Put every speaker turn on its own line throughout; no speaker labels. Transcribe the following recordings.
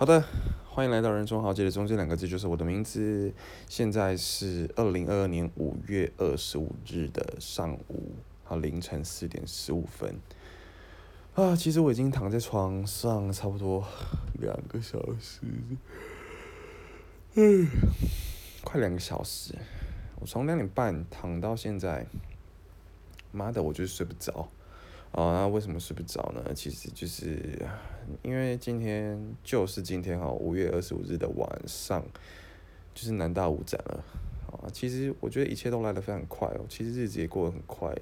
好的，欢迎来到人中豪杰的中间两个字就是我的名字。现在是二零二二年五月二十五日的上午，好凌晨四点十五分。啊，其实我已经躺在床上差不多两个小时，嗯，快两个小时。我从两点半躺到现在，妈的，我就是睡不着。啊，那为什么睡不着呢？其实就是因为今天就是今天哈，五月二十五日的晚上，就是南大五展了。啊，其实我觉得一切都来得非常快哦，其实日子也过得很快，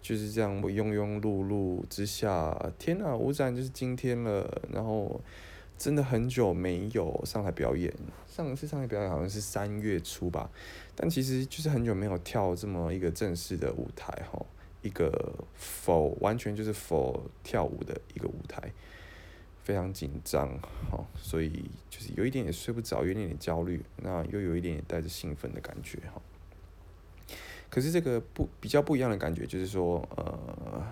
就是这样庸庸碌碌之下，天呐，五展就是今天了。然后真的很久没有上台表演，上一次上台表演好像是三月初吧，但其实就是很久没有跳这么一个正式的舞台哈。一个否完全就是否跳舞的一个舞台，非常紧张，好，所以就是有一点点睡不着，有一点点焦虑，那又有一点点带着兴奋的感觉，哈。可是这个不比较不一样的感觉，就是说，呃。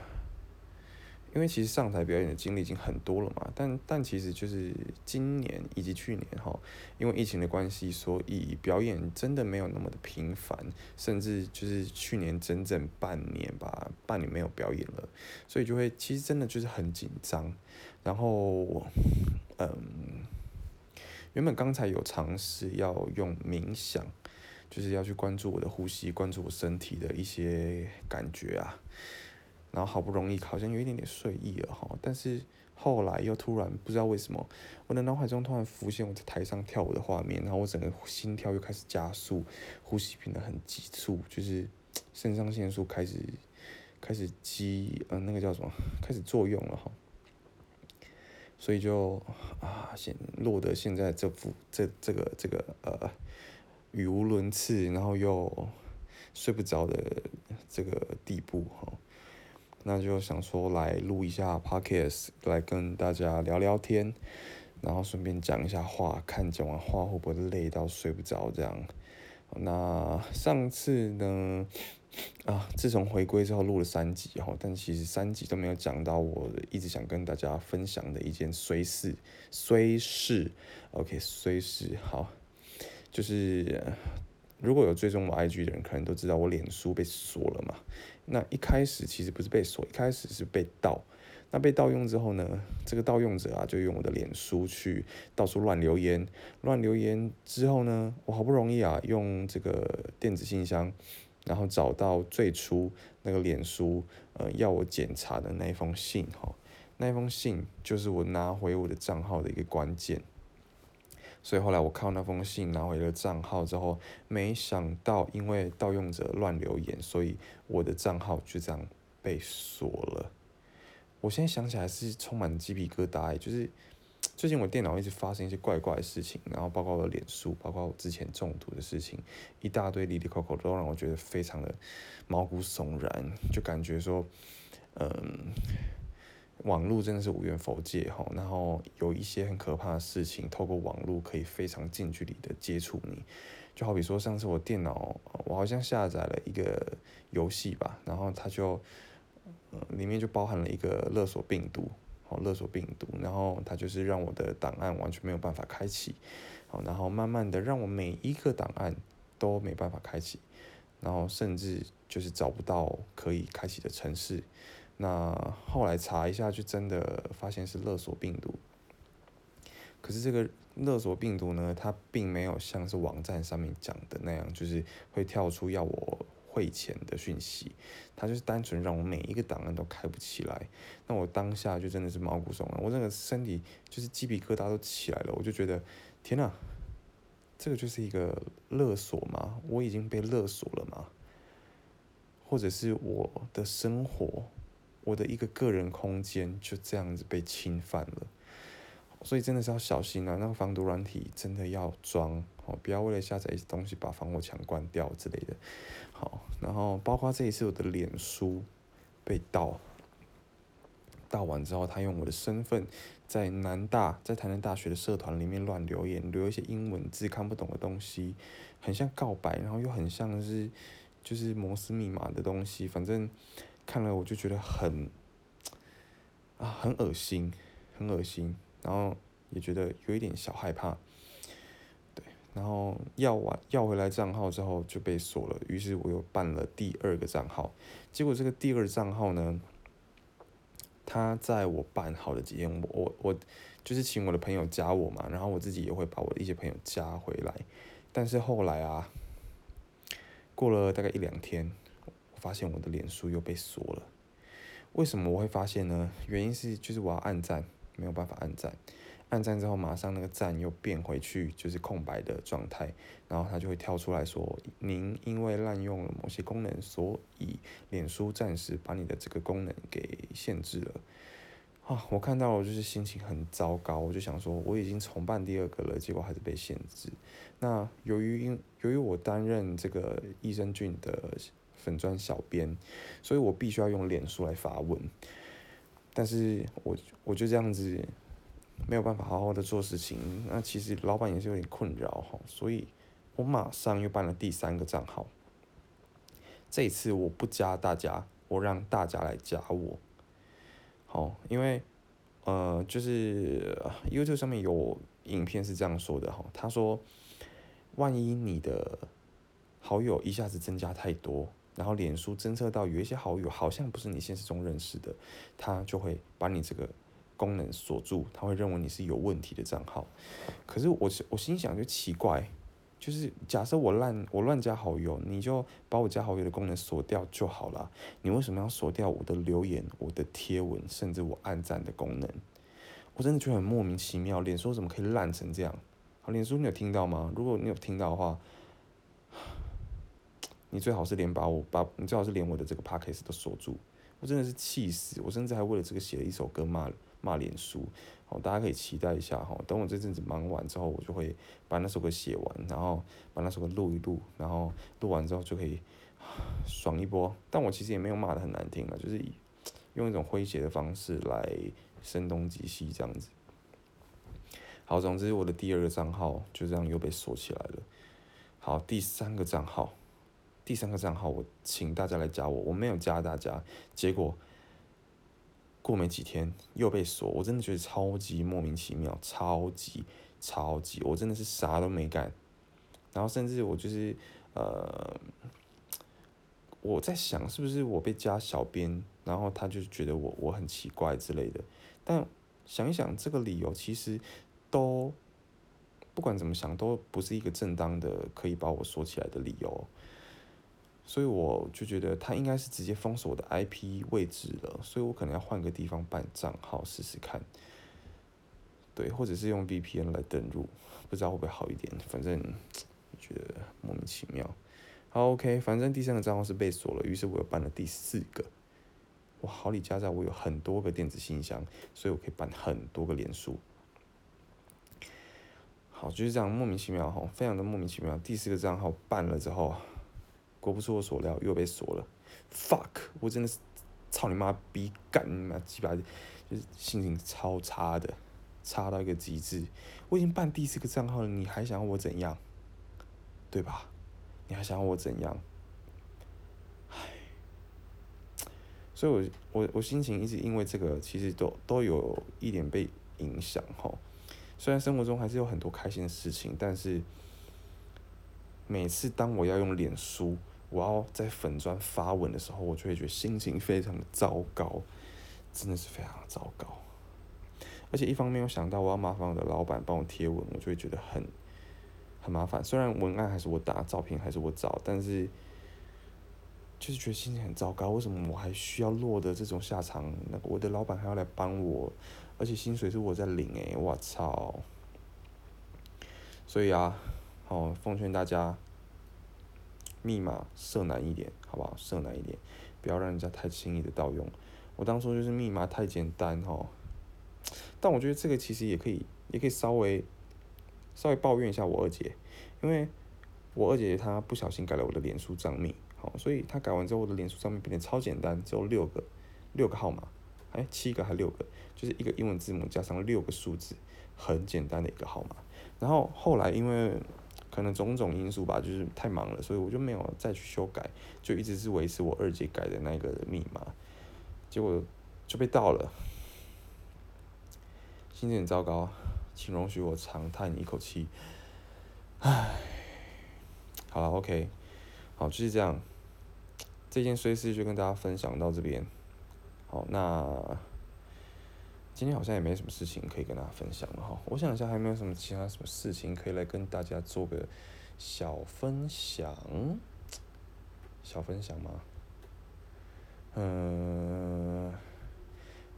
因为其实上台表演的经历已经很多了嘛，但但其实就是今年以及去年哈，因为疫情的关系，所以表演真的没有那么的频繁，甚至就是去年整整半年吧，半年没有表演了，所以就会其实真的就是很紧张，然后嗯，原本刚才有尝试要用冥想，就是要去关注我的呼吸，关注我身体的一些感觉啊。然后好不容易好像有一点点睡意了哈，但是后来又突然不知道为什么，我的脑海中突然浮现我在台上跳舞的画面，然后我整个心跳又开始加速，呼吸变得很急促，就是肾上腺素开始开始激，呃，那个叫什么，开始作用了哈，所以就啊，现落得现在这副这这个这个呃语无伦次，然后又睡不着的这个地步哈。那就想说来录一下 podcast，来跟大家聊聊天，然后顺便讲一下话，看讲完话会不会累到睡不着这样。那上次呢，啊，自从回归之后录了三集哈，但其实三集都没有讲到我一直想跟大家分享的一件虽事，虽事，OK，虽事好，就是如果有追踪我 IG 的人，可能都知道我脸书被锁了嘛。那一开始其实不是被锁，一开始是被盗。那被盗用之后呢，这个盗用者啊就用我的脸书去到处乱留言，乱留言之后呢，我好不容易啊用这个电子信箱，然后找到最初那个脸书呃要我检查的那一封信哈，那一封信就是我拿回我的账号的一个关键。所以后来我靠那封信拿回了账号之后，没想到因为盗用者乱留言，所以我的账号就这样被锁了。我现在想起来是充满鸡皮疙瘩，就是 最近我电脑一直发生一些怪怪的事情，然后包括我的脸书，包括我之前中毒的事情，一大堆里里口口都让我觉得非常的毛骨悚然，就感觉说，嗯。网络真的是无缘佛界哈，然后有一些很可怕的事情，透过网络可以非常近距离的接触你，就好比说上次我电脑，我好像下载了一个游戏吧，然后它就，呃，里面就包含了一个勒索病毒，哦，勒索病毒，然后它就是让我的档案完全没有办法开启，好，然后慢慢的让我每一个档案都没办法开启，然后甚至就是找不到可以开启的城市。那后来查一下，就真的发现是勒索病毒。可是这个勒索病毒呢，它并没有像是网站上面讲的那样，就是会跳出要我汇钱的讯息。它就是单纯让我每一个档案都开不起来。那我当下就真的是毛骨悚然，我整个身体就是鸡皮疙瘩都起来了。我就觉得，天呐，这个就是一个勒索吗？我已经被勒索了吗？或者是我的生活？我的一个个人空间就这样子被侵犯了，所以真的是要小心啊！那个防毒软体真的要装哦，不要为了下载一些东西把防火墙关掉之类的。好，然后包括这一次我的脸书被盗，盗完之后，他用我的身份在南大，在台南大学的社团里面乱留言，留一些英文字看不懂的东西，很像告白，然后又很像是就是摩斯密码的东西，反正。看了我就觉得很啊很恶心，很恶心。然后也觉得有一点小害怕。对，然后要完要回来账号之后就被锁了，于是我又办了第二个账号，结果这个第二账号呢，他在我办好的几天，我我我就是请我的朋友加我嘛，然后我自己也会把我的一些朋友加回来，但是后来啊，过了大概一两天，发现我的脸书又被锁了。为什么我会发现呢？原因是就是我要按赞，没有办法按赞，按赞之后马上那个赞又变回去就是空白的状态，然后它就会跳出来说您因为滥用了某些功能，所以脸书暂时把你的这个功能给限制了。啊，我看到我就是心情很糟糕，我就想说我已经重办第二个了，结果还是被限制。那由于因由于我担任这个益生菌的。粉砖小编，所以我必须要用脸书来发文，但是我我就这样子没有办法好好的做事情，那其实老板也是有点困扰哈，所以我马上又办了第三个账号，这一次我不加大家，我让大家来加我，好，因为呃就是 YouTube 上面有影片是这样说的哈，他说万一你的好友一下子增加太多。然后脸书侦测到有一些好友好像不是你现实中认识的，他就会把你这个功能锁住，他会认为你是有问题的账号。可是我我心想就奇怪，就是假设我乱我乱加好友，你就把我加好友的功能锁掉就好了，你为什么要锁掉我的留言、我的贴文，甚至我按赞的功能？我真的觉得很莫名其妙，脸书怎么可以烂成这样？好，脸书你有听到吗？如果你有听到的话。你最好是连把我把你最好是连我的这个 podcast 都锁住，我真的是气死，我甚至还为了这个写了一首歌骂骂脸书，好，大家可以期待一下哈，等我这阵子忙完之后，我就会把那首歌写完，然后把那首歌录一录，然后录完之后就可以爽一波。但我其实也没有骂的很难听了，就是用一种诙谐的方式来声东击西这样子。好，总之我的第二个账号就这样又被锁起来了。好，第三个账号。第三个账号，我请大家来加我，我没有加大家，结果过没几天又被锁，我真的觉得超级莫名其妙，超级超级，我真的是啥都没干，然后甚至我就是呃，我在想是不是我被加小编，然后他就觉得我我很奇怪之类的，但想一想这个理由其实都不管怎么想都不是一个正当的可以把我锁起来的理由。所以我就觉得他应该是直接封锁我的 IP 位置了，所以我可能要换个地方办账号试试看，对，或者是用 VPN 来登录，不知道会不会好一点。反正觉得莫名其妙。好，OK，反正第三个账号是被锁了，于是我又办了第四个。哇，好李家在我有很多个电子信箱，所以我可以办很多个连书。好，就是这样莫名其妙哈，非常的莫名其妙。第四个账号办了之后。果不出我所料，又被锁了。Fuck！我真的是操你妈逼干你妈鸡巴，就是心情超差的，差到一个极致。我已经办第四个账号了，你还想要我怎样？对吧？你还想要我怎样？唉，所以我我我心情一直因为这个，其实都都有一点被影响哈。虽然生活中还是有很多开心的事情，但是每次当我要用脸书。我要在粉砖发文的时候，我就会觉得心情非常的糟糕，真的是非常糟糕。而且一方面又想到我要麻烦我的老板帮我贴文，我就会觉得很很麻烦。虽然文案还是我打，照片还是我找，但是就是觉得心情很糟糕。为什么我还需要落得这种下场？那我的老板还要来帮我，而且薪水是我在领诶，我操！所以啊，好奉劝大家。密码设难一点，好不好？设难一点，不要让人家太轻易的盗用。我当初就是密码太简单哈，但我觉得这个其实也可以，也可以稍微稍微抱怨一下我二姐，因为我二姐她不小心改了我的脸书账密，好，所以她改完之后，我的脸书账密变得超简单，只有六个六个号码，哎，七个还六个，就是一个英文字母加上六个数字，很简单的一个号码。然后后来因为可能种种因素吧，就是太忙了，所以我就没有再去修改，就一直是维持我二姐改的那个密码，结果就被盗了，心情很糟糕，请容许我长叹一口气，唉，好了，OK，好，就是这样，这件衰事就跟大家分享到这边。好，那今天好像也没什么事情可以跟大家分享了哈。我想一下，还没有什么其他什么事情可以来跟大家做个小分享，小分享吗？嗯。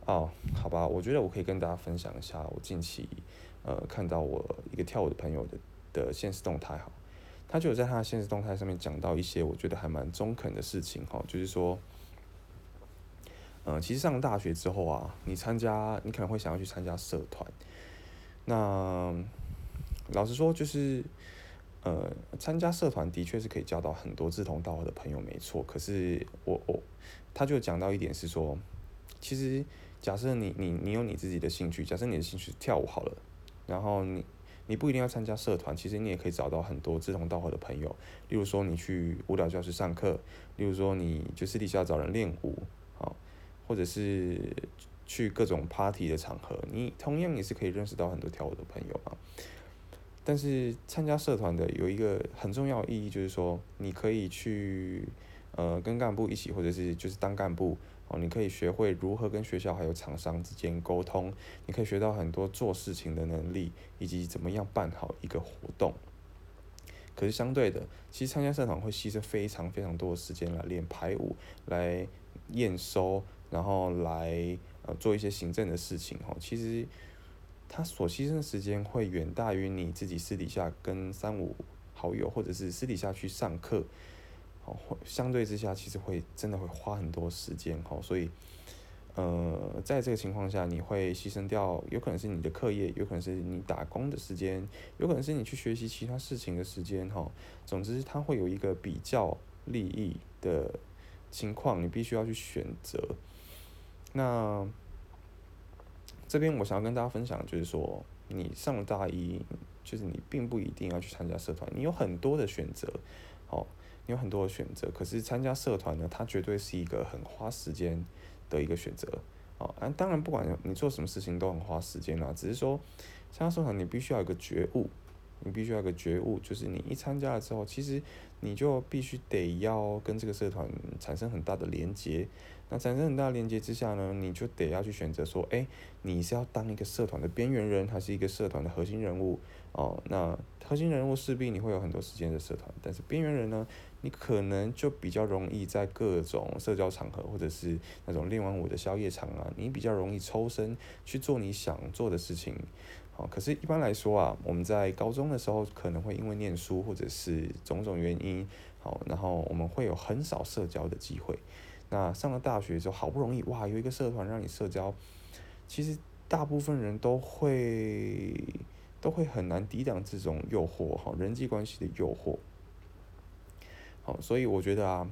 哦，好吧，我觉得我可以跟大家分享一下我近期，呃，看到我一个跳舞的朋友的的现实动态哈，他就有在他的现实动态上面讲到一些我觉得还蛮中肯的事情哈，就是说，嗯，其实上了大学之后啊，你参加，你可能会想要去参加社团，那老实说，就是，呃，参加社团的确是可以交到很多志同道合的朋友，没错，可是我我，他就讲到一点是说，其实。假设你你你有你自己的兴趣，假设你的兴趣跳舞好了，然后你你不一定要参加社团，其实你也可以找到很多志同道合的朋友。例如说你去舞蹈教室上课，例如说你就私底下找人练舞，或者是去各种 party 的场合，你同样也是可以认识到很多跳舞的朋友啊。但是参加社团的有一个很重要的意义，就是说你可以去呃跟干部一起，或者是就是当干部。哦，你可以学会如何跟学校还有厂商之间沟通，你可以学到很多做事情的能力，以及怎么样办好一个活动。可是相对的，其实参加社团会牺牲非常非常多的时间来练排舞，来验收，然后来呃做一些行政的事情。哦，其实他所牺牲的时间会远大于你自己私底下跟三五好友，或者是私底下去上课。会相对之下，其实会真的会花很多时间哈，所以，呃，在这个情况下，你会牺牲掉，有可能是你的课业，有可能是你打工的时间，有可能是你去学习其他事情的时间哈。总之，他会有一个比较利益的情况，你必须要去选择。那这边我想要跟大家分享，就是说，你上了大一，就是你并不一定要去参加社团，你有很多的选择，好。你有很多的选择，可是参加社团呢，它绝对是一个很花时间的一个选择，哦，啊，当然不管你做什么事情都很花时间啦，只是说参加社团你必须要有个觉悟，你必须要有个觉悟，就是你一参加了之后，其实你就必须得要跟这个社团产生很大的连接，那产生很大连接之下呢，你就得要去选择说，哎，你是要当一个社团的边缘人，还是一个社团的核心人物？哦，那核心人物势必你会有很多时间的社团，但是边缘人呢？你可能就比较容易在各种社交场合，或者是那种练完舞的宵夜场啊，你比较容易抽身去做你想做的事情。好，可是，一般来说啊，我们在高中的时候可能会因为念书或者是种种原因，好，然后我们会有很少社交的机会。那上了大学之后，好不容易哇，有一个社团让你社交，其实大部分人都会都会很难抵挡这种诱惑，哈，人际关系的诱惑。好所以我觉得啊，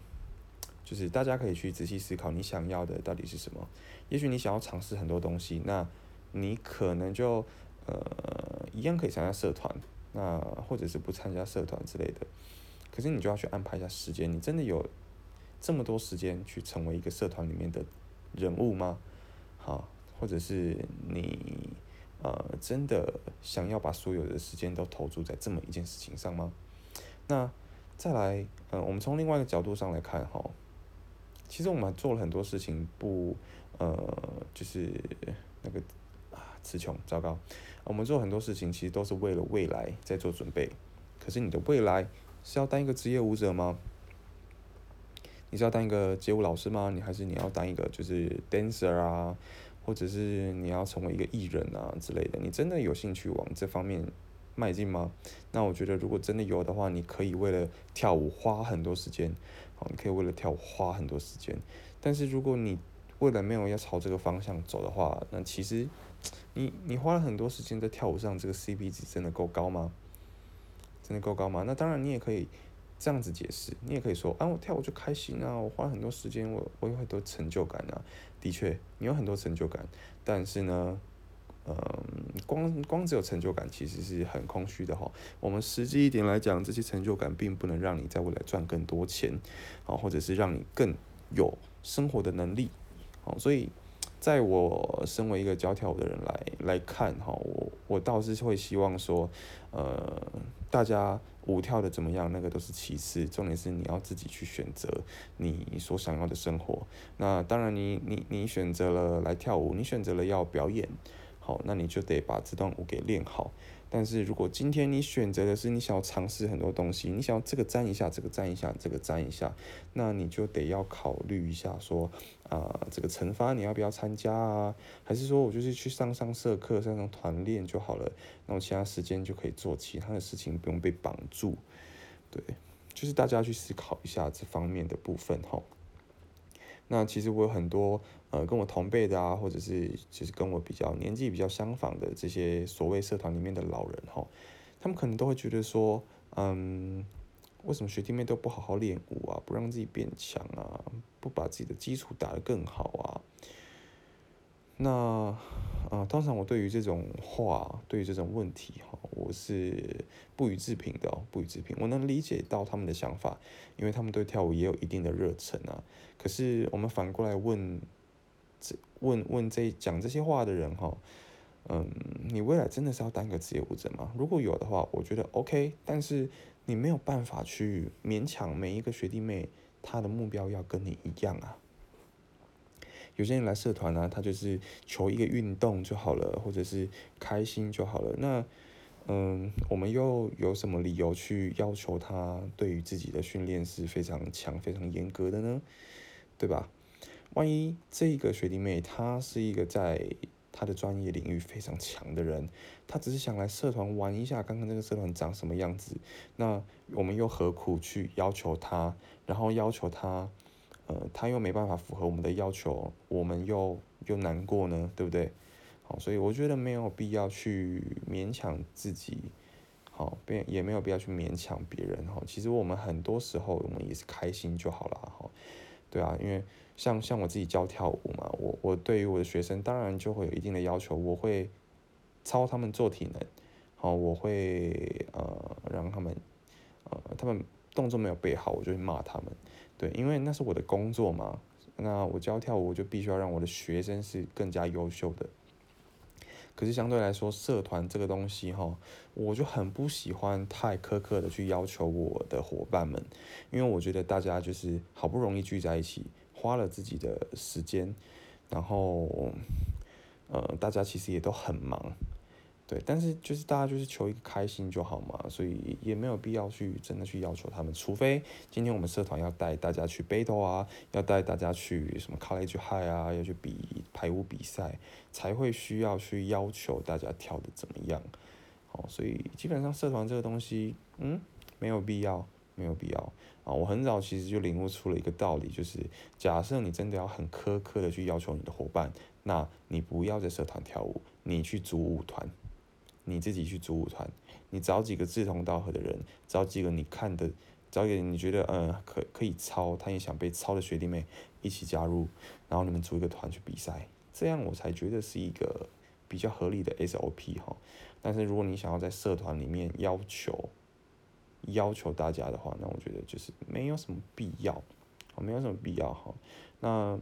就是大家可以去仔细思考你想要的到底是什么。也许你想要尝试很多东西，那你可能就呃一样可以参加社团，那或者是不参加社团之类的。可是你就要去安排一下时间，你真的有这么多时间去成为一个社团里面的人物吗？好，或者是你呃真的想要把所有的时间都投注在这么一件事情上吗？那。再来，嗯，我们从另外一个角度上来看哈，其实我们做了很多事情，不，呃，就是那个啊，词穷，糟糕，我们做很多事情其实都是为了未来在做准备。可是你的未来是要当一个职业舞者吗？你是要当一个街舞老师吗？你还是你要当一个就是 dancer 啊，或者是你要成为一个艺人啊之类的？你真的有兴趣往这方面？迈进吗？那我觉得，如果真的有的话，你可以为了跳舞花很多时间，好，你可以为了跳舞花很多时间。但是如果你未来没有要朝这个方向走的话，那其实你你花了很多时间在跳舞上，这个 CP 值真的够高吗？真的够高吗？那当然，你也可以这样子解释，你也可以说，啊，我跳舞就开心啊，我花很多时间，我我有很多成就感啊。的确，你有很多成就感，但是呢？嗯，光光只有成就感其实是很空虚的哈。我们实际一点来讲，这些成就感并不能让你在未来赚更多钱，啊，或者是让你更有生活的能力，好，所以在我身为一个教跳舞的人来来看哈，我我倒是会希望说，呃，大家舞跳的怎么样，那个都是其次，重点是你要自己去选择你所想要的生活。那当然你，你你选择了来跳舞，你选择了要表演，好，那你就得把这段舞给练好。但是如果今天你选择的是你想要尝试很多东西，你想要这个沾一下，这个沾一下，这个沾一下，那你就得要考虑一下，说啊，这个惩罚你要不要参加啊？还是说我就是去上上社课、上上团练就好了，那我其他时间就可以做其他的事情，不用被绑住。对，就是大家去思考一下这方面的部分哈。那其实我有很多呃跟我同辈的啊，或者是就是跟我比较年纪比较相仿的这些所谓社团里面的老人哈，他们可能都会觉得说，嗯，为什么学弟妹都不好好练舞啊，不让自己变强啊，不把自己的基础打得更好啊？那。啊，通常我对于这种话，对于这种问题，哈，我是不予置评的，不予置评。我能理解到他们的想法，因为他们对跳舞也有一定的热忱啊。可是我们反过来问，问问这讲这些话的人，哈，嗯，你未来真的是要当个职业舞者吗？如果有的话，我觉得 OK，但是你没有办法去勉强每一个学弟妹，他的目标要跟你一样啊。有些人来社团呢，他就是求一个运动就好了，或者是开心就好了。那，嗯，我们又有什么理由去要求他对于自己的训练是非常强、非常严格的呢？对吧？万一这个学弟妹他是一个在他的专业领域非常强的人，他只是想来社团玩一下，看看这个社团长什么样子，那我们又何苦去要求他，然后要求他？呃，他又没办法符合我们的要求，我们又又难过呢，对不对？好，所以我觉得没有必要去勉强自己，好，别也没有必要去勉强别人哈。其实我们很多时候我们也是开心就好了哈。对啊，因为像像我自己教跳舞嘛，我我对于我的学生当然就会有一定的要求，我会操他们做体能，好，我会呃让他们呃他们动作没有背好，我就会骂他们。对，因为那是我的工作嘛，那我教跳舞，我就必须要让我的学生是更加优秀的。可是相对来说，社团这个东西哈，我就很不喜欢太苛刻的去要求我的伙伴们，因为我觉得大家就是好不容易聚在一起，花了自己的时间，然后，呃，大家其实也都很忙。对，但是就是大家就是求一个开心就好嘛，所以也没有必要去真的去要求他们，除非今天我们社团要带大家去 battle 啊，要带大家去什么 college high 啊，要去比排舞比赛，才会需要去要求大家跳的怎么样。好，所以基本上社团这个东西，嗯，没有必要，没有必要啊。我很早其实就领悟出了一个道理，就是假设你真的要很苛刻的去要求你的伙伴，那你不要在社团跳舞，你去组舞团。你自己去组舞团，你找几个志同道合的人，找几个你看的，找几个你觉得嗯可可以抄，他也想被抄的学弟妹一起加入，然后你们组一个团去比赛，这样我才觉得是一个比较合理的 SOP 哈。但是如果你想要在社团里面要求要求大家的话，那我觉得就是没有什么必要，没有什么必要哈。那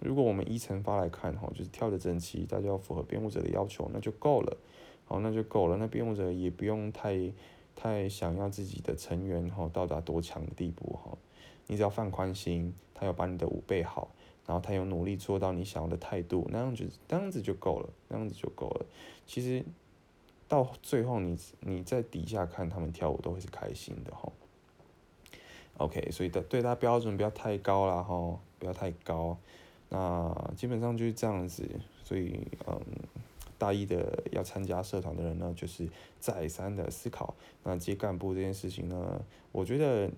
如果我们依成发来看哈，就是跳的整齐，大家要符合编舞者的要求，那就够了。好，那就够了。那编舞者也不用太太想要自己的成员哈到达多强的地步哈。你只要放宽心，他有把你的舞备好，然后他有努力做到你想要的态度，那样子那样子就够了，那样子就够了。其实到最后，你你在底下看他们跳舞都会是开心的哈。OK，所以的对他标准不要太高了哈，不要太高。那基本上就是这样子，所以嗯。大一的要参加社团的人呢，就是再三的思考。那接干部这件事情呢，我觉得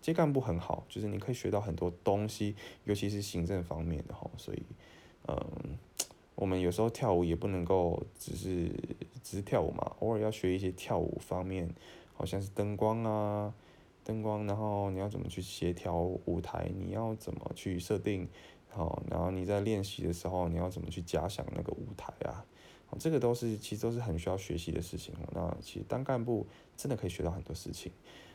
接干部很好，就是你可以学到很多东西，尤其是行政方面的哈。所以，嗯，我们有时候跳舞也不能够只是只是跳舞嘛，偶尔要学一些跳舞方面，好像是灯光啊，灯光，然后你要怎么去协调舞台，你要怎么去设定，好，然后你在练习的时候，你要怎么去假想那个舞台啊？这个都是其实都是很需要学习的事情那其实当干部真的可以学到很多事情。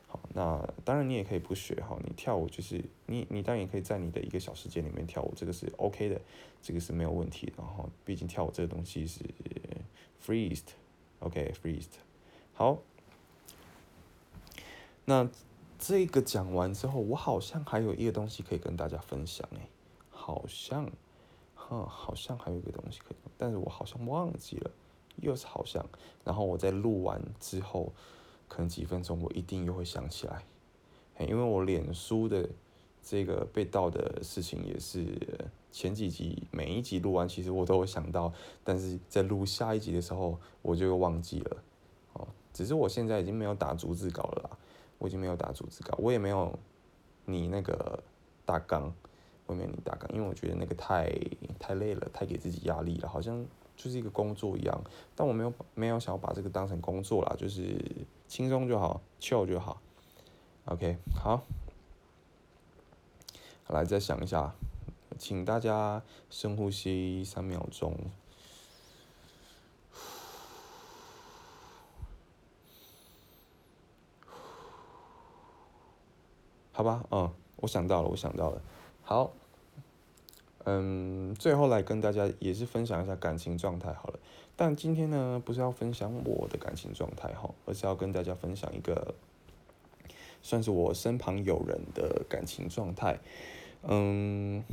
好，那当然你也可以不学哈，你跳舞就是你你当然也可以在你的一个小时间里面跳舞，这个是 OK 的，这个是没有问题的哈。毕竟跳舞这个东西是 freest，OK，freest。好，那这个讲完之后，我好像还有一个东西可以跟大家分享诶，好像，哈，好像还有一个东西可以，但是我好像忘记了，又是好像，然后我在录完之后。可能几分钟，我一定又会想起来，因为我脸书的这个被盗的事情也是前几集每一集录完，其实我都有想到，但是在录下一集的时候我就又忘记了，哦，只是我现在已经没有打逐字稿了啦，我已经没有打逐字稿，我也没有你那个大纲，我没有你大纲，因为我觉得那个太太累了，太给自己压力了，好像。就是一个工作一样，但我没有没有想要把这个当成工作啦，就是轻松就好，chill 就好。OK，好，来再想一下，请大家深呼吸三秒钟，好吧，嗯，我想到了，我想到了，好。嗯，最后来跟大家也是分享一下感情状态好了。但今天呢，不是要分享我的感情状态哈，而是要跟大家分享一个，算是我身旁有人的感情状态。嗯，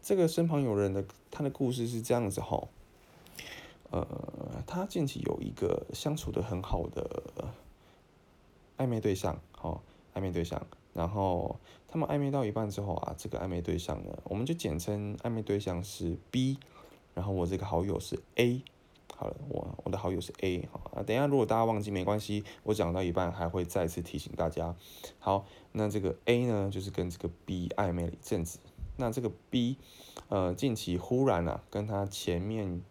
这个身旁有人的他的故事是这样子哈。呃，他近期有一个相处的很好的暧昧对象，好，暧昧对象。然后他们暧昧到一半之后啊，这个暧昧对象呢，我们就简称暧昧对象是 B，然后我这个好友是 A，好了，我我的好友是 A，好啊，等一下如果大家忘记没关系，我讲到一半还会再次提醒大家。好，那这个 A 呢，就是跟这个 B 暧昧了一阵子，那这个 B，呃，近期忽然啊，跟他前面，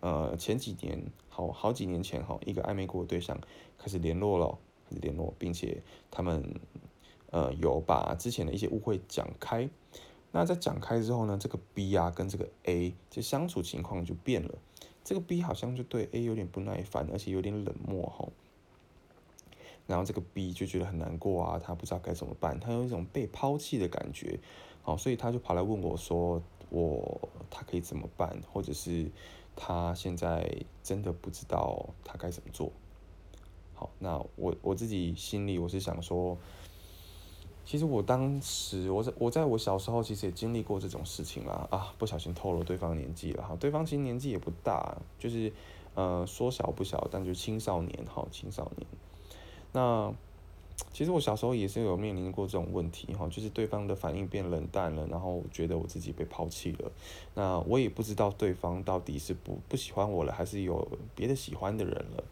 呃，前几年好好几年前哈，一个暧昧过的对象开始联络了，开始联络，并且他们。呃，有把之前的一些误会讲开，那在讲开之后呢，这个 B 啊跟这个 A 这相处情况就变了，这个 B 好像就对 A 有点不耐烦，而且有点冷漠哈，然后这个 B 就觉得很难过啊，他不知道该怎么办，他有一种被抛弃的感觉，好，所以他就跑来问我说，我他可以怎么办，或者是他现在真的不知道他该怎么做，好，那我我自己心里我是想说。其实我当时，我在我在我小时候，其实也经历过这种事情啦啊，不小心透露对方年纪了哈，对方其实年纪也不大，就是呃说小不小，但就青少年哈，青少年。那其实我小时候也是有面临过这种问题哈，就是对方的反应变冷淡了，然后觉得我自己被抛弃了，那我也不知道对方到底是不不喜欢我了，还是有别的喜欢的人了。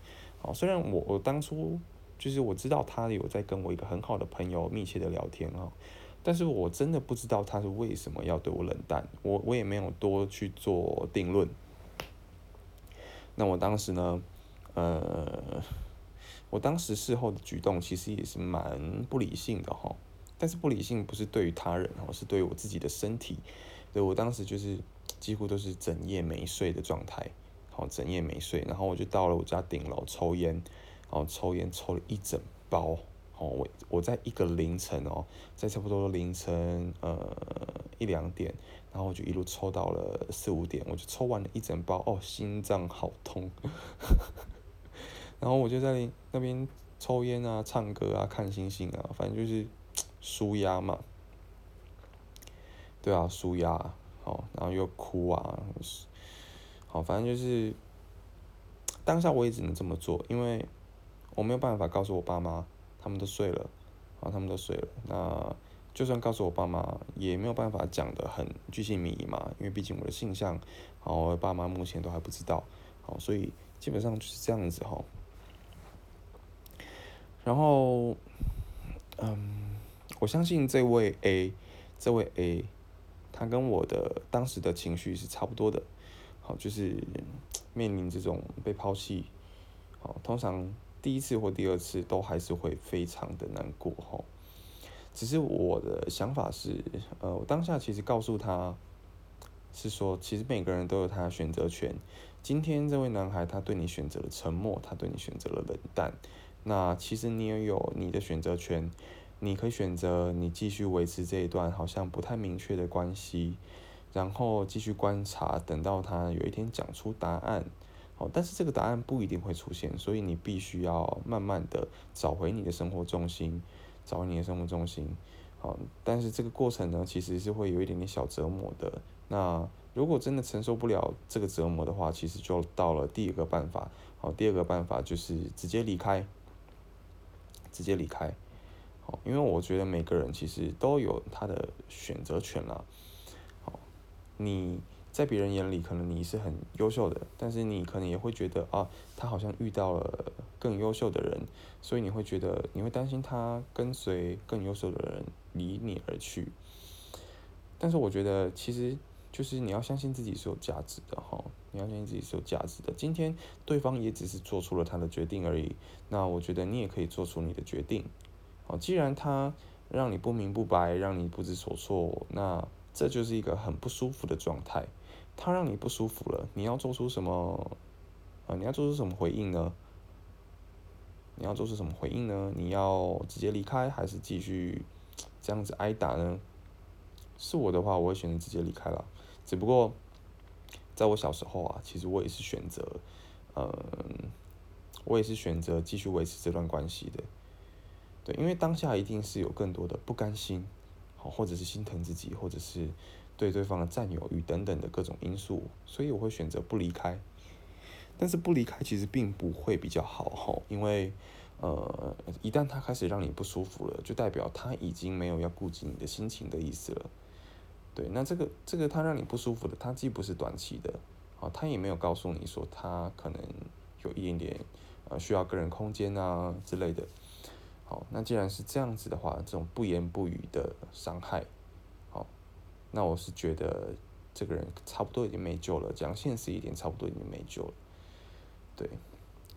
好，虽然我我当初。就是我知道他有在跟我一个很好的朋友密切的聊天哈，但是我真的不知道他是为什么要对我冷淡，我我也没有多去做定论。那我当时呢，呃，我当时事后的举动其实也是蛮不理性的哈，但是不理性不是对于他人哦，是对于我自己的身体，对我当时就是几乎都是整夜没睡的状态，好整夜没睡，然后我就到了我家顶楼抽烟。然后抽烟抽了一整包，哦，我我在一个凌晨哦，在差不多凌晨呃一两点，然后我就一路抽到了四五点，我就抽完了一整包，哦，心脏好痛，然后我就在那边抽烟啊、唱歌啊、看星星啊，反正就是 舒压嘛，对啊，舒压，好，然后又哭啊，好，反正就是当下我也只能这么做，因为。我没有办法告诉我爸妈，他们都睡了，啊，他们都睡了。那就算告诉我爸妈，也没有办法讲的很具细迷嘛，因为毕竟我的性向，好，我爸妈目前都还不知道，好，所以基本上就是这样子哈。然后，嗯，我相信这位 A，这位 A，他跟我的当时的情绪是差不多的，好，就是面临这种被抛弃，好，通常。第一次或第二次都还是会非常的难过哈，只是我的想法是，呃，我当下其实告诉他，是说其实每个人都有他的选择权。今天这位男孩他对你选择了沉默，他对你选择了冷淡，那其实你也有你的选择权，你可以选择你继续维持这一段好像不太明确的关系，然后继续观察，等到他有一天讲出答案。好，但是这个答案不一定会出现，所以你必须要慢慢的找回你的生活重心，找你的生活重心。好，但是这个过程呢，其实是会有一点点小折磨的。那如果真的承受不了这个折磨的话，其实就到了第二个办法。好，第二个办法就是直接离开，直接离开。好，因为我觉得每个人其实都有他的选择权了。好，你。在别人眼里，可能你是很优秀的，但是你可能也会觉得啊，他好像遇到了更优秀的人，所以你会觉得你会担心他跟随更优秀的人离你而去。但是我觉得，其实就是你要相信自己是有价值的哈，你要相信自己是有价值的。今天对方也只是做出了他的决定而已，那我觉得你也可以做出你的决定。好，既然他让你不明不白，让你不知所措，那这就是一个很不舒服的状态。他让你不舒服了，你要做出什么？啊，你要做出什么回应呢？你要做出什么回应呢？你要直接离开，还是继续这样子挨打呢？是我的话，我会选择直接离开了。只不过，在我小时候啊，其实我也是选择，嗯，我也是选择继续维持这段关系的。对，因为当下一定是有更多的不甘心，好，或者是心疼自己，或者是。对对方的占有欲等等的各种因素，所以我会选择不离开。但是不离开其实并不会比较好，因为呃，一旦他开始让你不舒服了，就代表他已经没有要顾及你的心情的意思了。对，那这个这个他让你不舒服的，他既不是短期的，啊，他也没有告诉你说他可能有一点点呃需要个人空间啊之类的。好，那既然是这样子的话，这种不言不语的伤害。那我是觉得这个人差不多已经没救了，讲现实一点，差不多已经没救了。对，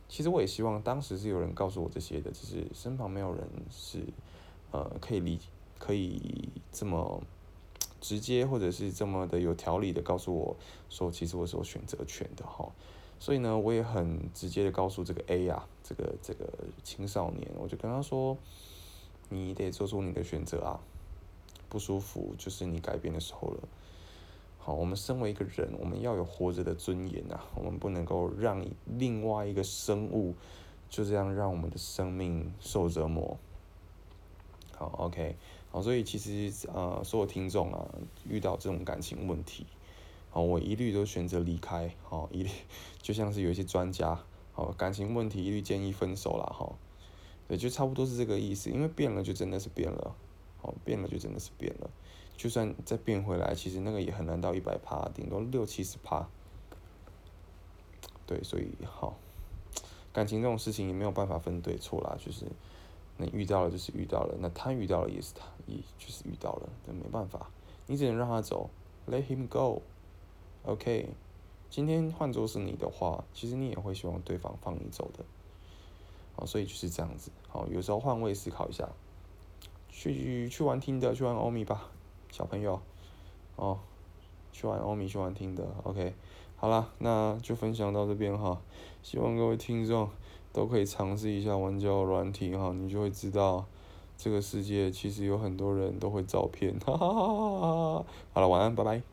其实我也希望当时是有人告诉我这些的，只是身旁没有人是呃可以理可以这么直接或者是这么的有条理的告诉我说，其实我是有选择权的哈。所以呢，我也很直接的告诉这个 A 呀，这个这个青少年，我就跟他说，你得做出你的选择啊。不舒服就是你改变的时候了。好，我们身为一个人，我们要有活着的尊严呐，我们不能够让另外一个生物就这样让我们的生命受折磨。好，OK，好，所以其实呃，所有听众啊，遇到这种感情问题，好，我一律都选择离开。好，一律就像是有一些专家，好，感情问题一律建议分手了哈。对，就差不多是这个意思，因为变了就真的是变了。哦，变了就真的是变了，就算再变回来，其实那个也很难到一百趴，顶多六七十趴。对，所以好，感情这种事情也没有办法分对错啦，就是你遇到了就是遇到了，那他遇到了也是他，也就是遇到了，那没办法，你只能让他走，Let him go。OK，今天换作是你的话，其实你也会希望对方放你走的。好，所以就是这样子。好，有时候换位思考一下。去去玩听的，去玩欧米吧，小朋友，哦，去玩欧米，去玩听的，OK，好啦，那就分享到这边哈，希望各位听众都可以尝试一下玩交友软体哈，你就会知道这个世界其实有很多人都会照骗，哈哈哈哈哈哈，好了，晚安，拜拜。